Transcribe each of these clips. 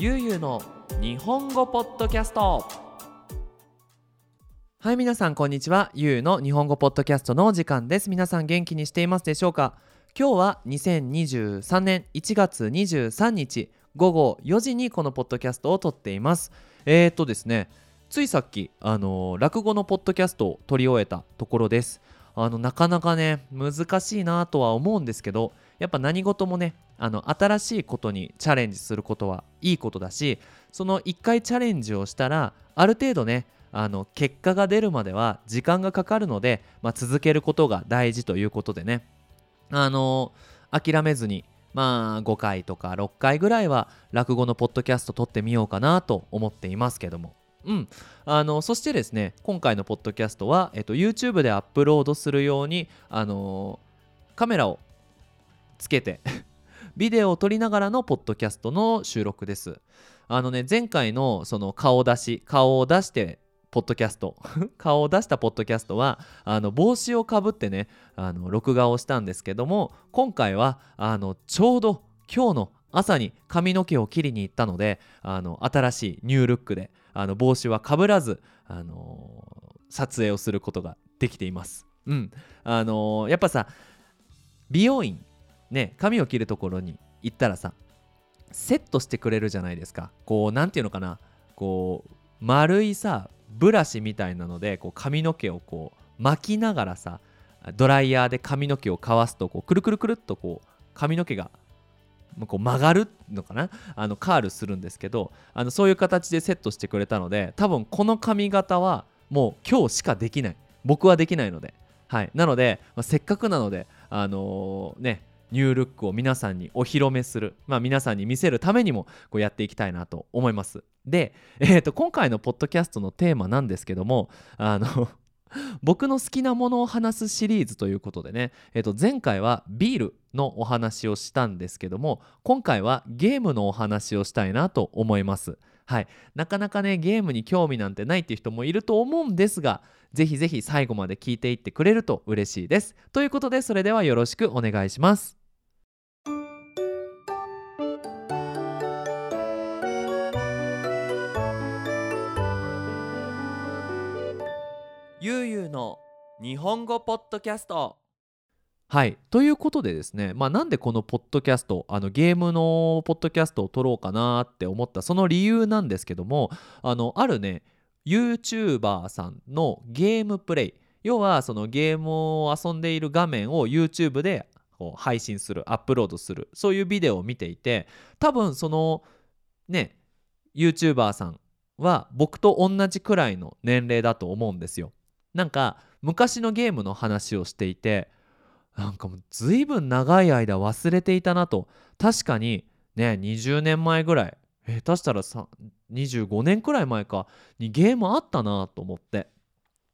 ゆうゆうの日本語ポッドキャスト。はい皆さんこんにちは。ゆうの日本語ポッドキャストのお時間です。皆さん元気にしていますでしょうか？今日は2023年1月23日午後4時にこのポッドキャストを撮っています。えー、っとですねついさっきあのー落語のポッドキャストを撮り終えたところです。あのなかなかね難しいなとは思うんですけどやっぱ何事もねあの新しいことにチャレンジすることはいいことだしその1回チャレンジをしたらある程度ねあの結果が出るまでは時間がかかるので、まあ、続けることが大事ということでね。あの諦めずにまあ5回とか6回ぐらいは落語のポッドキャスト撮ってみようかなと思っていますけども。うん、あのそしてですね今回のポッドキャストは、えっと、YouTube でアップロードするように、あのカメラをつけてビデオを撮りながらのポッドキャストの収録です。あのね前回のその顔出し顔を出してポッドキャスト。顔を出したポッドキャストはあの帽子をかぶってねあの録画をしたんですけども今回はあのちょうど今日の朝に髪の毛を切りに行ったのであの新しいニュールックであの帽子はかぶらず、あの撮影をすることができています。うん、あのやっぱさ美容院ね髪を切るところに行ったらさセットしてくれるじゃないですか。こうなんていうのかな。こう丸いさブラシみたいなのでこう髪の毛をこう巻きながらさドライヤーで髪の毛をかわすとこうくるくるくるっとこう髪の毛がこう曲がるのかな。あのカールするんですけどあのそういう形でセットしてくれたので多分この髪型はもう今日しかできない。僕はできないので。はい。なので、まあ、せっかくなのであのーねニュールックを皆さんにお披露目する、まあ、皆さんに見せるためにもこうやっていきたいなと思います。で、えー、と今回のポッドキャストのテーマなんですけどもあの 僕の好きなものを話すシリーズということでね、えー、と前回はビールのお話をしたんですけども今回はゲームのお話をしたいなと思います。はい。なかなかねゲームに興味なんてないっていう人もいると思うんですがぜひぜひ最後まで聞いていってくれると嬉しいです。ということでそれではよろしくお願いします。ゆうゆうの日本語ポッドキャスト。はい。ということでですねまあなんでこのポッドキャストあのゲームのポッドキャストを撮ろうかなって思ったその理由なんですけどもあのあるね YouTuber さんのゲームプレイ要はそのゲームを遊んでいる画面を YouTube でこう配信するアップロードするそういうビデオを見ていて多分そのね YouTuber さんは僕と同じくらいの年齢だと思うんですよ。なんか昔のゲームの話をしていてなんかもう随分長い間忘れていたなと。確かにね20年前ぐらい。下手したらさ25年くらい前か。にゲームあったなと思って。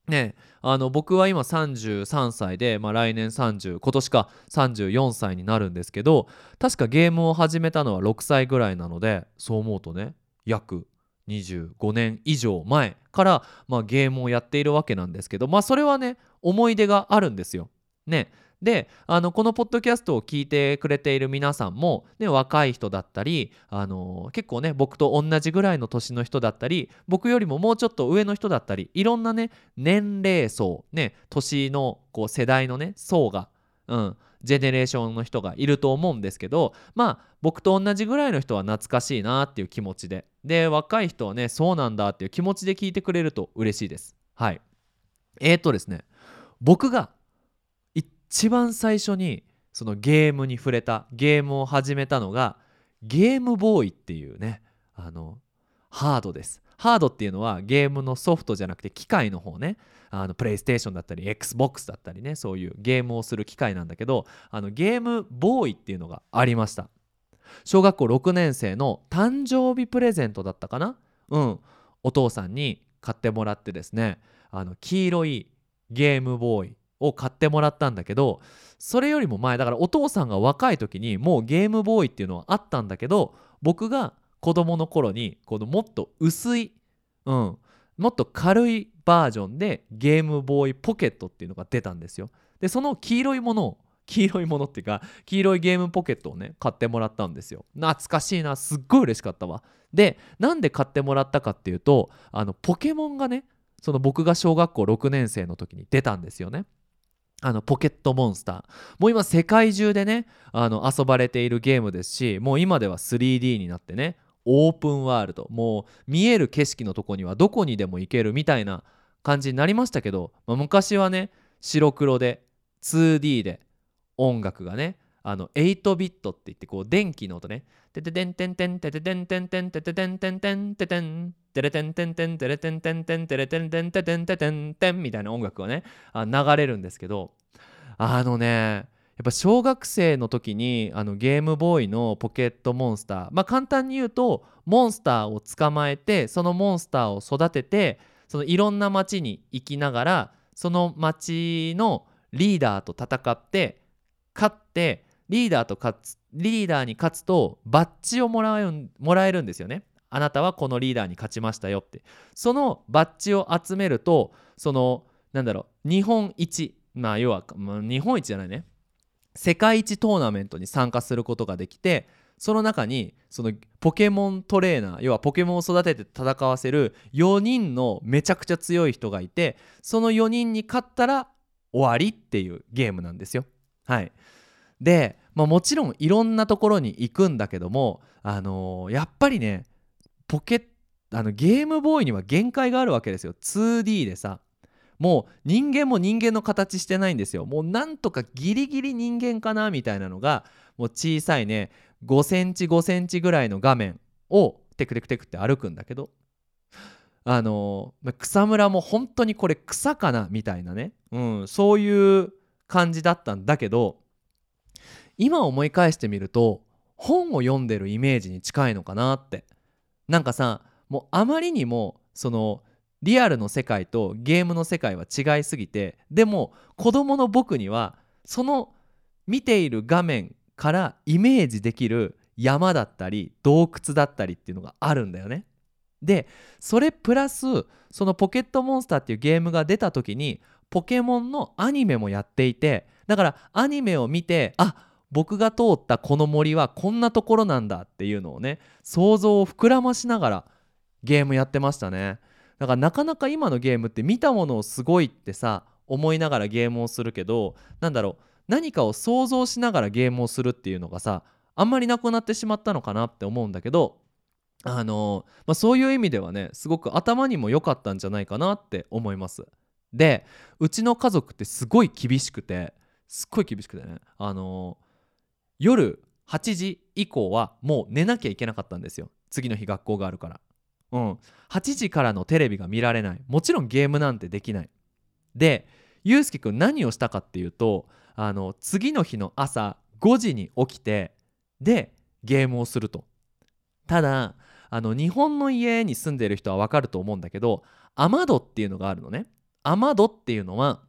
ねあの僕は今33歳で、まあ、来年30今年か34歳になるんですけど確かゲームを始めたのは6歳ぐらいなのでそう思うとね約25年以上前から、まあ、ゲームをやっているわけなんですけどまあそれはね思い出があるんですよ。ねであのこのポッドキャストを聞いてくれている皆さんも、ね、若い人だったり、あの結構ね僕と同じぐらいの年の人だったり僕よりももうちょっと上の人だったりいろんなね年齢層ね年のこう世代のね層が、うん、ジェネレーションの人がいると思うんですけどまあ僕と同じぐらいの人は懐かしいなっていう気持ちで。で若い人はねそうなんだっていう気持ちで聞いてくれると嬉しいです。はい。えー、とですね僕が一番最初にそのゲームに触れたゲームを始めたのがゲームボーイっていうねあのハードです。ハードっていうのはゲームのソフトじゃなくて機械の方ね。あのプレイステーションだったり XBOX だったりね。そういうゲームをする機械なんだけどあのゲームボーイっていうのがありました。小学校6年生の誕生日プレゼントだったかな？うん。お父さんに買ってもらってですね。あの黄色いゲームボーイを買ってもらったんだけどそれよりも前だからお父さんが若い時にもうゲームボーイっていうのはあったんだけど僕が子供の頃にこのもっと薄い、うん、もっと軽いバージョンでゲームボーイポケットっていうのが出たんですよ。でその黄色いものを 黄色いものっていうか黄色いゲームポケットをね買ってもらったんですよ。懐かしいなすっごい嬉しかったわ。でなんで買ってもらったかっていうとあのポケモンがねその僕が小学校6年生の時に出たんですよね。あのポケットモンスター。もう今世界中でねあの遊ばれているゲームですしもう今では 3D になってねオープンワールド。もう見える景色のとこにはどこにでも行けるみたいな感じになりましたけど、まあ、昔はね白黒で 2D で音楽がねあの8ビットって言ってこう電気の音ね。テテテンテンテンテテテンテンテンテテテンテンテンテテンテレテンテンテンテレテンテンテンテレテンテンテテンテテンテンみたいな音楽がね流れるんですけど。あのねやっぱ小学生の時にあのゲームボーイのポケットモンスター。まあ簡単に言うとモンスターを捕まえてそのモンスターを育ててそのいろんな街に行きながらその街のリーダーと戦って勝ってリーダーと勝つリーダーに勝つとバッジをもらうもらえるんですよね。あなたはこのリーダーに勝ちましたよって。そのバッジを集めるとそのなんだろう日本一。まあ要は、まあ、日本一じゃないね。世界一トーナメントに参加することができてその中にそのポケモントレーナー要はポケモンを育てて戦わせる4人のめちゃくちゃ強い人がいてその4人に勝ったら終わりっていうゲームなんですよ。はい、で、まあ、もちろんいろんなところに行くんだけども、あのー、やっぱりねポケあのゲームボーイには限界があるわけですよ。2D でさ。もう人間も人間の形してないんですよ。もうなんとかギリギリ人間かなみたいなのがもう小さいね5センチ5センチぐらいの画面をテクテクテクって歩くんだけどあの草むらも本当にこれ草かなみたいなね、うん、そういう感じだったんだけど今思い返してみると本を読んでるイメージに近いのかなって。なんかさもうあまりにもそのリアルの世界とゲームの世界は違いすぎてでも子供の僕にはその見ている画面からイメージできる山だったり洞窟だったりっていうのがあるんだよね。でそれプラスそのポケットモンスターっていうゲームが出た時にポケモンのアニメもやっていてだからアニメを見てあ僕が通ったこの森はこんなところなんだっていうのをね想像を膨らましながらゲームやってましたねだからなかなか今のゲームって見たものをすごいってさ思いながらゲームをするけどなんだろう何かを想像しながらゲームをするっていうのがさあんまりなくなってしまったのかなって思うんだけどあのまあ、そういう意味ではねすごく頭にも良かったんじゃないかなって思います。でうちの家族ってすごい厳しくてすっごい厳しくてねあの夜8時以降はもう寝なきゃいけなかったんですよ。次の日学校があるから。うん。8時からのテレビが見られない。もちろんゲームなんてできない。でゆうすけくん何をしたかっていうとあの次の日の朝5時に起きてでゲームをすると。ただあの日本の家に住んでる人は分かると思うんだけど雨戸っていうのがあるのね。雨戸っていうのは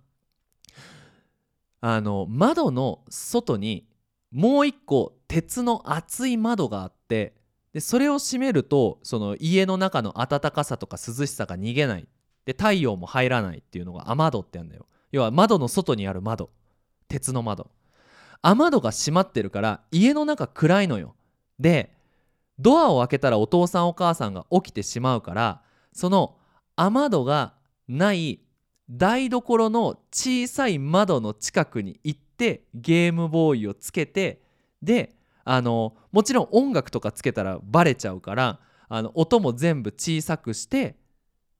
あの窓の外にもう一個鉄の厚い窓があってでそれを閉めるとその家の中の暖かさとか涼しさが逃げない。で太陽も入らないっていうのが雨戸ってやるんだよ。要は窓の外にある窓。鉄の窓。雨戸が閉まってるから家の中暗いのよ。でドアを開けたらお父さんお母さんが起きてしまうからその雨戸がない台所の小さい窓の近くに行ってゲームボーイをつけてであのもちろん音楽とかつけたらバレちゃうからあの音も全部小さくして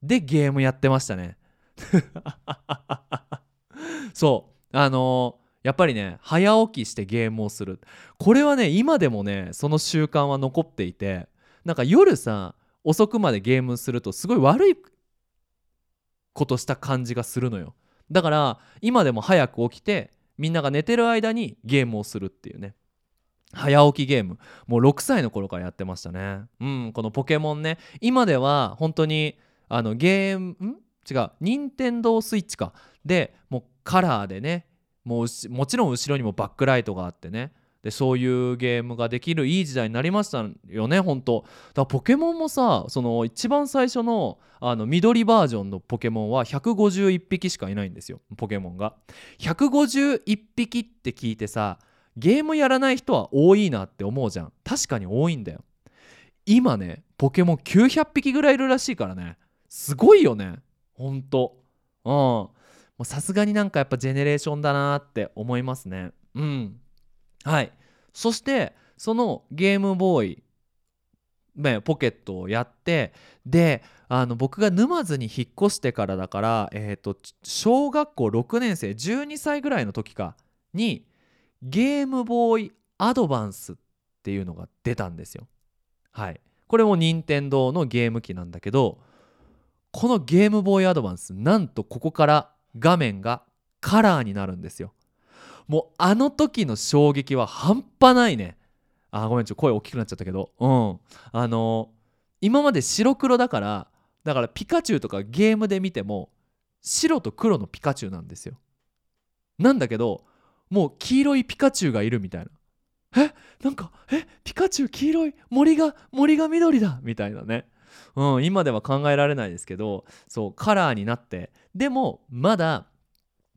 でゲームやってましたね。そう。あのやっぱりね早起きしてゲームをする。これはね今でもねその習慣は残っていてなんか夜さ遅くまでゲームするとすごい悪いことした感じがするのよ。だから今でも早く起きてみんなが寝てる間にゲームをするっていうね。早起きゲーム。もう6歳の頃からやってましたね。うんこのポケモンね。今では本当にあのゲームん？違う。任天堂スイッチか。でもうカラーでね。もうもちろん後ろにもバックライトがあってね。でそういうゲームができるいい時代になりましたよね本当。だからポケモンもさその一番最初のあの緑バージョンのポケモンは151匹しかいないんですよポケモンが。151匹って聞いてさゲームやらない人は多いなって思うじゃん。確かに多いんだよ。今ねポケモン900匹ぐらいいるらしいからね。すごいよね。ほんと。うん。さすがになんかやっぱジェネレーションだなって思いますね。うん。はい。そしてそのゲームボーイね、ポケットをやってであの僕が沼津に引っ越してからだから、えーと、小学校6年生12歳ぐらいの時かにゲームボーイアドバンスっていうのが出たんですよ。はい。これも任天堂のゲーム機なんだけどこのゲームボーイアドバンスなんとここから画面がカラーになるんですよ。もうあの時の衝撃は半端ないね。あごめんちょっと声大きくなっちゃったけど。うん。あの今まで白黒だからだからピカチュウとかゲームで見ても白と黒のピカチュウなんですよ。なんだけどもう黄色いピカチュウがいるみたいな。え？なんかえ？ピカチュウ黄色い森が森が緑だ。みたいなね。うん、今では考えられないですけどそうカラーになって。でもまだ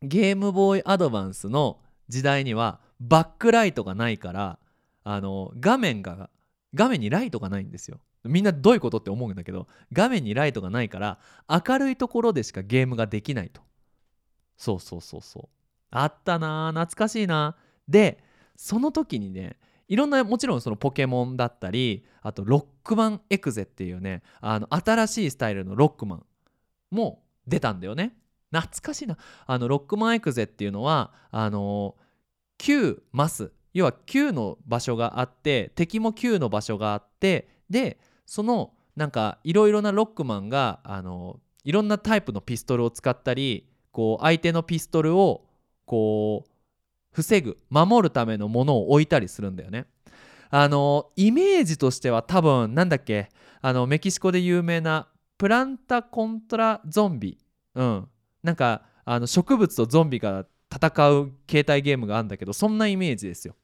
ゲームボーイアドバンスの時代にはバックライトがないからあの画面が画面にライトがないんですよ。みんなどういうことって思うんだけど画面にライトがないから明るいところでしかゲームができないと。そうそうそうそう。あったな懐かしいな。でその時にねいろんなもちろんそのポケモンだったりあとロックマンエクゼっていうねあの新しいスタイルのロックマンも出たんだよね。懐かしいな。あのロックマンエクゼっていうのはあの9マス要は9の場所があって敵も9の場所があってでそのなんかいろいろなロックマンがあのいろんなタイプのピストルを使ったりこう相手のピストルをこう防ぐ守るためのものを置いたりするんだよね。あのイメージとしては多分なんだっけあのメキシコで有名なプランタコントラゾンビ。うん。なんかあの植物とゾンビが戦う携帯ゲームがあるんだけどそんなイメージですよ。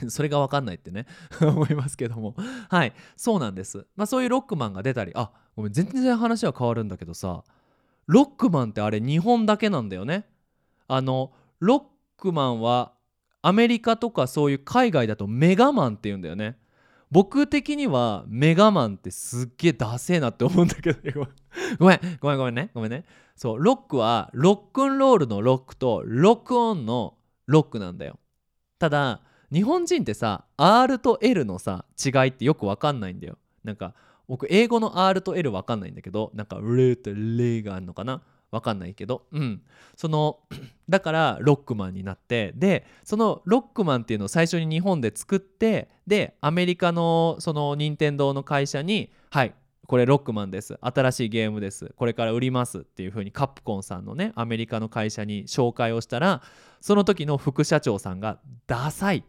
それが分かんないってね。思いますけども。はい。そうなんです。まあそういうロックマンが出たり。あごめん全然話は変わるんだけどさ。ロックマンってあれ日本だけなんだよね。あのロックマンはアメリカとかそういう海外だとメガマンって言うんだよね。僕的にはメガマンってすっげえダセえなって思うんだけどごめんごめんごめんね。ごめんね。そうロックはロックンロールのロックとロックオンのロックなんだよ。ただ日本人ってさ R と L のさ違いってよく分かんないんだよ。なんか僕英語の R と L 分かんないんだけどなんかレとレがあるのかな。分かんないけど。うん。その だからロックマンになって。でそのロックマンっていうのを最初に日本で作ってでアメリカのその任天堂の会社にはいこれロックマンです。新しいゲームです。これから売ります。っていう風にカプコンさんのねアメリカの会社に紹介をしたらその時の副社長さんが「ダサい」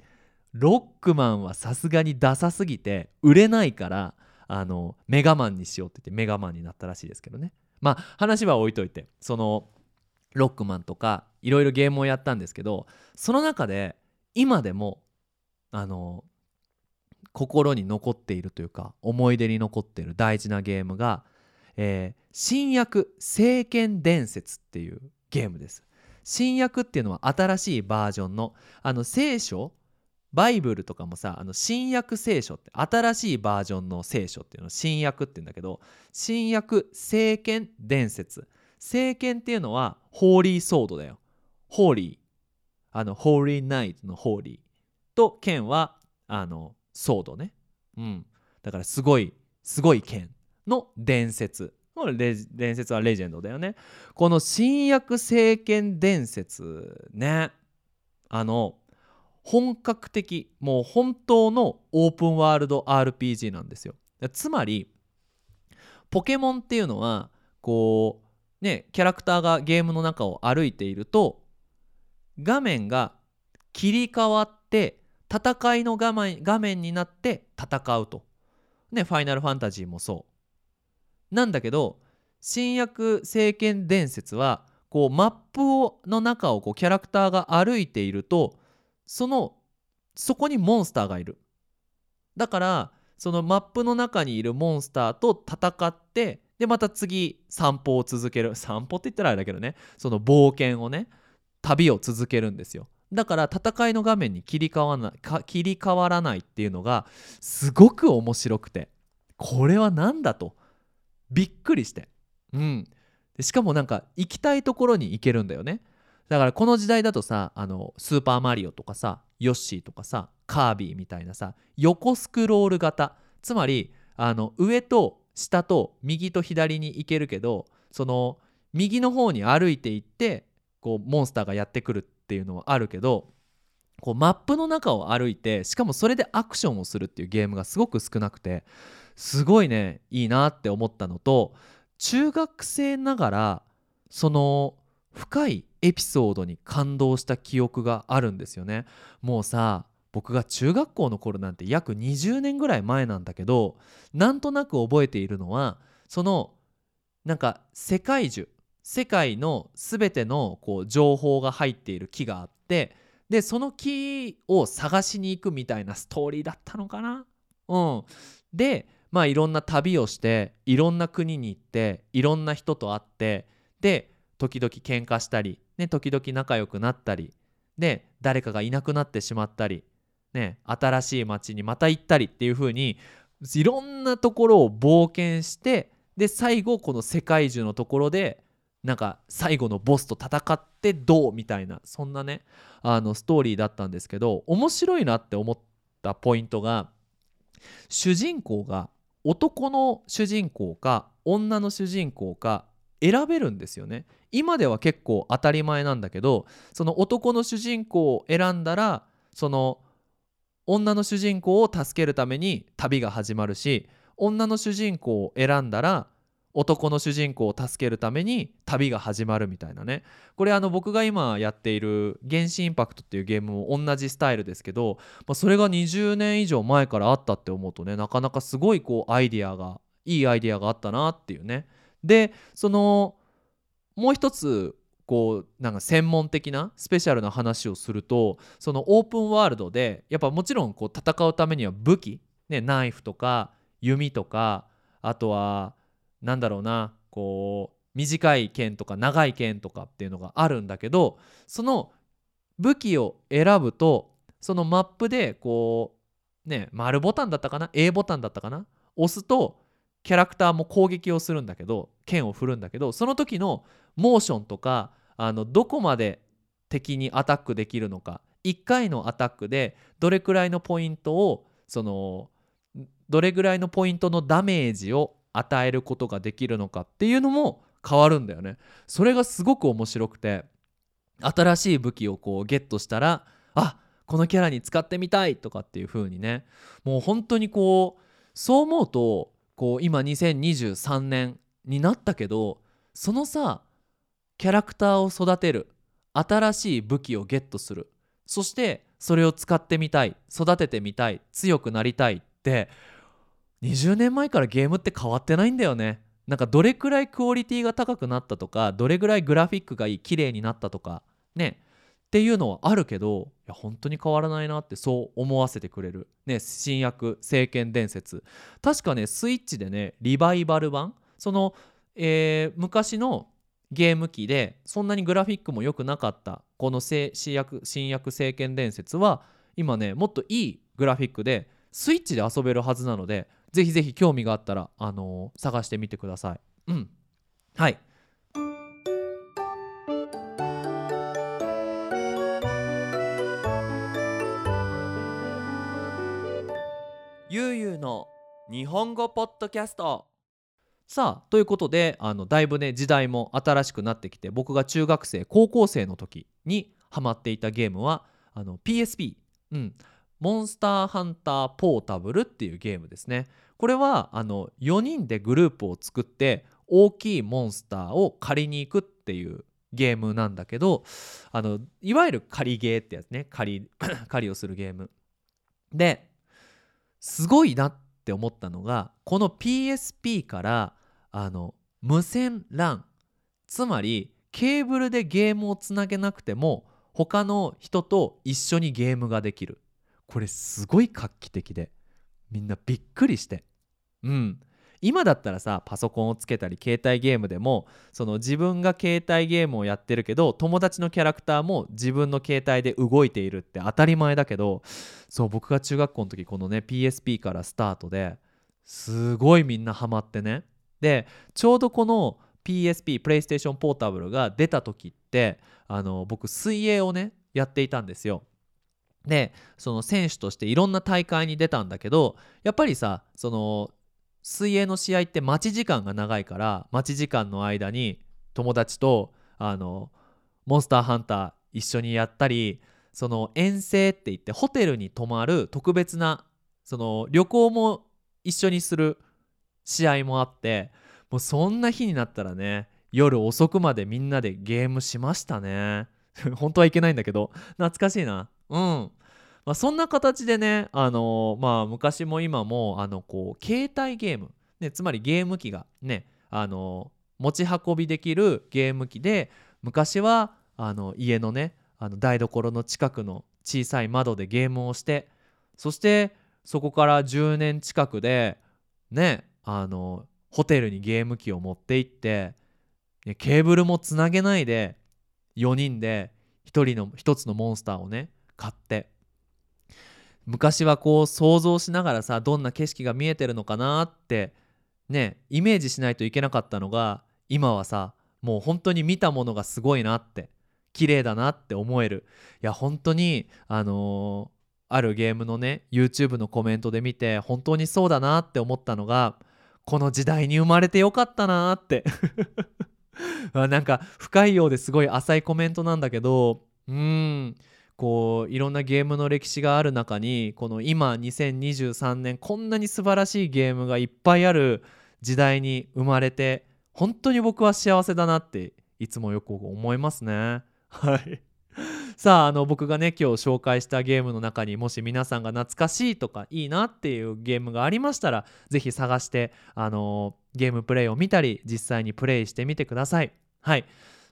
ロックマンはさすがにダサすぎて売れないからあのメガマンにしようって言ってメガマンになったらしいですけどね。まあ話は置いといてそのロックマンとかいろいろゲームをやったんですけどその中で今でもあの心に残っているというか思い出に残っている大事なゲームが、えー、新約聖剣伝説っていうゲームです。新約っていうのは新しいバージョンのあの聖書バイブルとかもさあの新約聖書って新しいバージョンの聖書っていうのを新約って言うんだけど新約聖剣伝説。聖剣っていうのはホーリーソードだよ。ホーリー。あのホーリーナイトのホーリーと剣はあのソードね。うん。だからすごいすごい剣の伝説。伝説はレジェンドだよね。この新約聖剣伝説ね。あの本格的もう本当のオープンワールド RPG なんですよ。つまりポケモンっていうのはこうねキャラクターがゲームの中を歩いていると画面が切り替わって戦いの画面画面になって戦うと。ねファイナルファンタジーもそう。なんだけど新約聖剣伝説はこうマップをの中をこうキャラクターが歩いているとそのそこにモンスターがいる。だからそのマップの中にいるモンスターと戦ってでまた次散歩を続ける。散歩って言ったらあれだけどね。その冒険をね旅を続けるんですよ。だから戦いの画面に切り替わらない切り替わらないっていうのがすごく面白くて。これは何だと。びっくりして。うん。でしかもなんか行きたいところに行けるんだよね。だからこの時代だとさあのスーパーマリオとかさヨッシーとかさカービィみたいなさ横スクロール型。つまりあの上と下と右と左に行けるけどその右の方に歩いていってこうモンスターがやってくるっていうのはあるけどこうマップの中を歩いてしかもそれでアクションをするっていうゲームがすごく少なくてすごいねいいなって思ったのと中学生ながらその深いエピソードに感動した記憶があるんですよね。もうさ僕が中学校の頃なんて約20年ぐらい前なんだけどなんとなく覚えているのはそのなんか世界樹世界の全てのこう情報が入っている木があってでその木を探しに行くみたいなストーリーだったのかな？うん。でまあいろんな旅をしていろんな国に行っていろんな人と会ってで時々喧嘩したり、ね、時々仲良くなったりで誰かがいなくなってしまったりね、新しい街にまた行ったりっていう風にいろんなところを冒険してで最後この世界中のところでなんか最後のボスと戦ってどうみたいなそんなねあのストーリーだったんですけど面白いなって思ったポイントが主人公が男の主人公か女の主人公か選べるんですよね。今では結構当たり前なんだけどその男の主人公を選んだらその女の主人公を助けるために旅が始まるし女の主人公を選んだら男の主人公を助けるために旅が始まるみたいなね。これあの僕が今やっている「原始インパクト」っていうゲームも同じスタイルですけど、まあ、それが20年以上前からあったって思うとねなかなかすごいこうアイディアがいいアイディアがあったなっていうね。でそのもう一つこうなんか専門的なスペシャルな話をするとそのオープンワールドでやっぱもちろんこう戦うためには武器、ね、ナイフとか弓とかあとはなんだろうなこう短い剣とか長い剣とかっていうのがあるんだけどその武器を選ぶとそのマップでこうね丸ボタンだったかな A ボタンだったかな押すとキャラクターも攻撃をするんだけど剣を振るんだけどその時のモーションとかあのどこまで敵にアタックできるのか1回のアタックでどれくらいのポイントをそのどれぐらいのポイントのダメージを与えることができるのかっていうのも変わるんだよね。それがすごく面白くて新しい武器をこうゲットしたらあこのキャラに使ってみたいとかっていう風にねもう本当にこうそう思うとこう今2023年になったけどそのさキャラクターを育てる新しい武器をゲットするそしてそれを使ってみたい育ててみたい強くなりたいって20年前からゲームって変わってないんだよね。なんかどれくらいクオリティが高くなったとかどれぐらいグラフィックがいい綺麗になったとかね。っていうのはあるけどいや本当に変わらないなってそう思わせてくれるね新薬聖剣伝説確かねスイッチでねリバイバル版？その、えー、昔のゲーム機でそんなにグラフィックも良くなかったこの新薬新薬聖剣伝説は今ねもっといいグラフィックでスイッチで遊べるはずなのでぜひぜひ興味があったら、あのー、探してみてください。うん。はい。ゆうゆうの日本語ポッドキャスト。さあということであのだいぶね時代も新しくなってきて僕が中学生高校生の時にハマっていたゲームはあの PSP、うん、モンスターハンターポータブルっていうゲームですね。これはあの4人でグループを作って大きいモンスターを借りに行くっていうゲームなんだけどあのいわゆる仮ゲーってやつね仮仮 をするゲーム。ですごいなって思ったのがこの PSP からあの無線 LAN つまりケーブルでゲームをつなげなくても他の人と一緒にゲームができる。これすごい画期的でみんなびっくりして。うん。今だったらさパソコンをつけたり携帯ゲームでもその自分が携帯ゲームをやってるけど友達のキャラクターも自分の携帯で動いているって当たり前だけどそう僕が中学校の時このね PSP からスタートですごいみんなハマってね。でちょうどこの PSP プレイステーションポータブルが出た時ってあの僕水泳をねやっていたんですよ。でその選手としていろんな大会に出たんだけどやっぱりさその水泳の試合って待ち時間が長いから待ち時間の間に友達とあのモンスターハンター一緒にやったりその遠征って言ってホテルに泊まる特別なその旅行も一緒にする試合もあってもうそんな日になったらね夜遅くまでみんなでゲームしましたね。本当はいけないんだけど懐かしいな。うん。まあ、そんな形でね、あのー、まあ、昔も今もあのこう携帯ゲーム、ね、つまりゲーム機がね、あのー、持ち運びできるゲーム機で昔はあの家のねあの台所の近くの小さい窓でゲームをしてそしてそこから10年近くでねあのホテルにゲーム機を持って行ってケーブルもつなげないで4人で1人の1つのモンスターをね買って昔はこう想像しながらさどんな景色が見えてるのかなってねイメージしないといけなかったのが今はさもう本当に見たものがすごいなって綺麗だなって思える。いや本当にあのー、あるゲームのね YouTube のコメントで見て本当にそうだなって思ったのがこの時代に生まれてよかったなって。なんか深いようですごい浅いコメントなんだけどうん。こういろんなゲームの歴史がある中にこの今2023年こんなに素晴らしいゲームがいっぱいある時代に生まれて本当に僕は幸せだなっていつもよく思いますね。はい さああの僕がね今日紹介したゲームの中にもし皆さんが懐かしいとかいいなっていうゲームがありましたら是非探してあのゲームプレイを見たり実際にプレイしてみてください。はい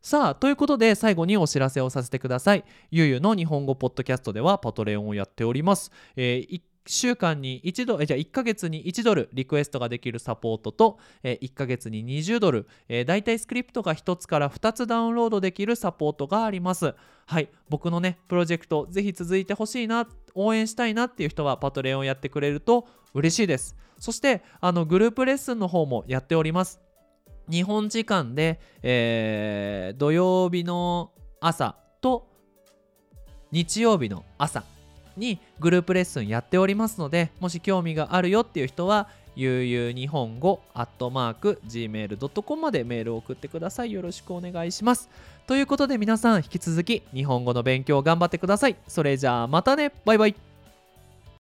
さあということで最後にお知らせをさせてください。ゆうゆうの日本語ポッドキャストではパトレオンをやっております、えー、1週間に1ドルじゃあ1ヶ月に1ドルリクエストができるサポートと、え、1ヶ月に20ドル、えー、だいたいスクリプトが1つから2つダウンロードできるサポートがあります。はい。僕のねプロジェクトぜひ続いてほしいな応援したいなっていう人はパトレオンやってくれると嬉しいです。そしてあのグループレッスンの方もやっております。日本時間で、えー、土曜日の朝と日曜日の朝にグループレッスンやっておりますのでもし興味があるよっていう人はゆう日本語アットマーク gmail.com までメールを送ってください。よろしくお願いします。ということで皆さん引き続き日本語の勉強を頑張ってください。それじゃあまたね。バイバイ。